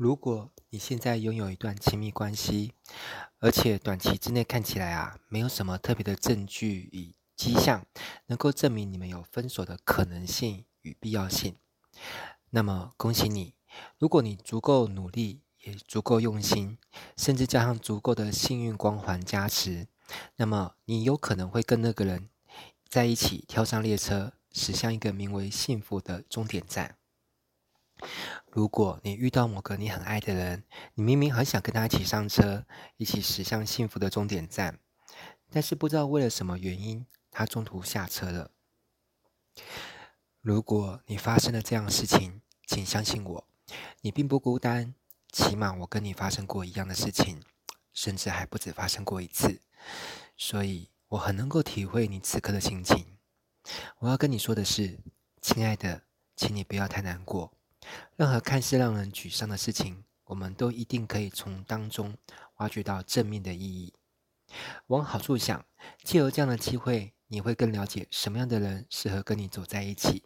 如果你现在拥有一段亲密关系，而且短期之内看起来啊，没有什么特别的证据与迹象能够证明你们有分手的可能性与必要性，那么恭喜你，如果你足够努力，也足够用心，甚至加上足够的幸运光环加持，那么你有可能会跟那个人在一起，跳上列车，驶向一个名为幸福的终点站。如果你遇到某个你很爱的人，你明明很想跟他一起上车，一起驶向幸福的终点站，但是不知道为了什么原因，他中途下车了。如果你发生了这样的事情，请相信我，你并不孤单，起码我跟你发生过一样的事情，甚至还不止发生过一次，所以我很能够体会你此刻的心情。我要跟你说的是，亲爱的，请你不要太难过。任何看似让人沮丧的事情，我们都一定可以从当中挖掘到正面的意义。往好处想，借由这样的机会，你会更了解什么样的人适合跟你走在一起，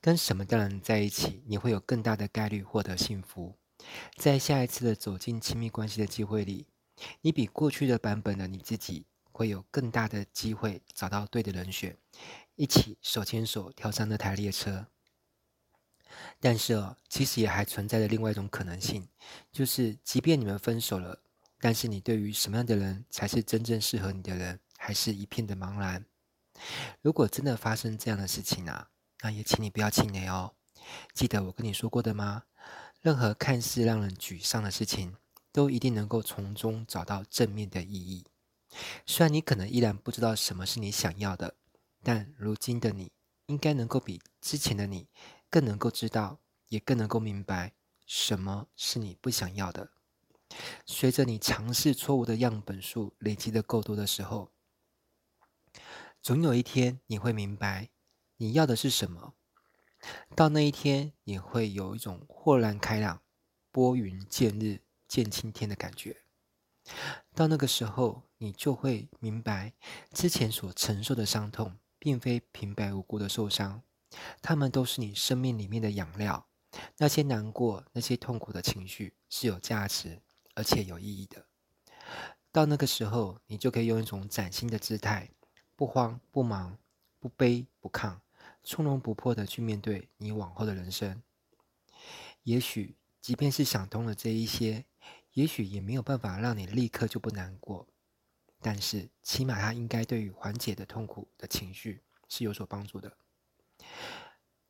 跟什么的人在一起，你会有更大的概率获得幸福。在下一次的走进亲密关系的机会里，你比过去的版本的你自己会有更大的机会找到对的人选，一起手牵手跳上那台列车。但是哦，其实也还存在着另外一种可能性，就是即便你们分手了，但是你对于什么样的人才是真正适合你的人，还是一片的茫然。如果真的发生这样的事情啊，那也请你不要气馁哦。记得我跟你说过的吗？任何看似让人沮丧的事情，都一定能够从中找到正面的意义。虽然你可能依然不知道什么是你想要的，但如今的你应该能够比之前的你。更能够知道，也更能够明白什么是你不想要的。随着你尝试错误的样本数累积的够多的时候，总有一天你会明白你要的是什么。到那一天，你会有一种豁然开朗、拨云见日、见青天的感觉。到那个时候，你就会明白之前所承受的伤痛，并非平白无故的受伤。他们都是你生命里面的养料，那些难过、那些痛苦的情绪是有价值而且有意义的。到那个时候，你就可以用一种崭新的姿态，不慌不忙、不卑不亢、从容不迫的去面对你往后的人生。也许，即便是想通了这一些，也许也没有办法让你立刻就不难过，但是起码它应该对于缓解的痛苦的情绪是有所帮助的。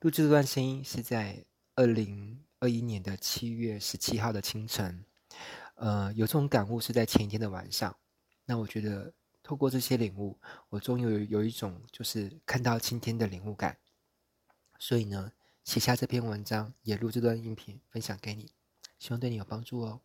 录制这段声音是在二零二一年的七月十七号的清晨，呃，有这种感悟是在前一天的晚上。那我觉得透过这些领悟，我终于有有一种就是看到今天的领悟感。所以呢，写下这篇文章，也录这段音频分享给你，希望对你有帮助哦。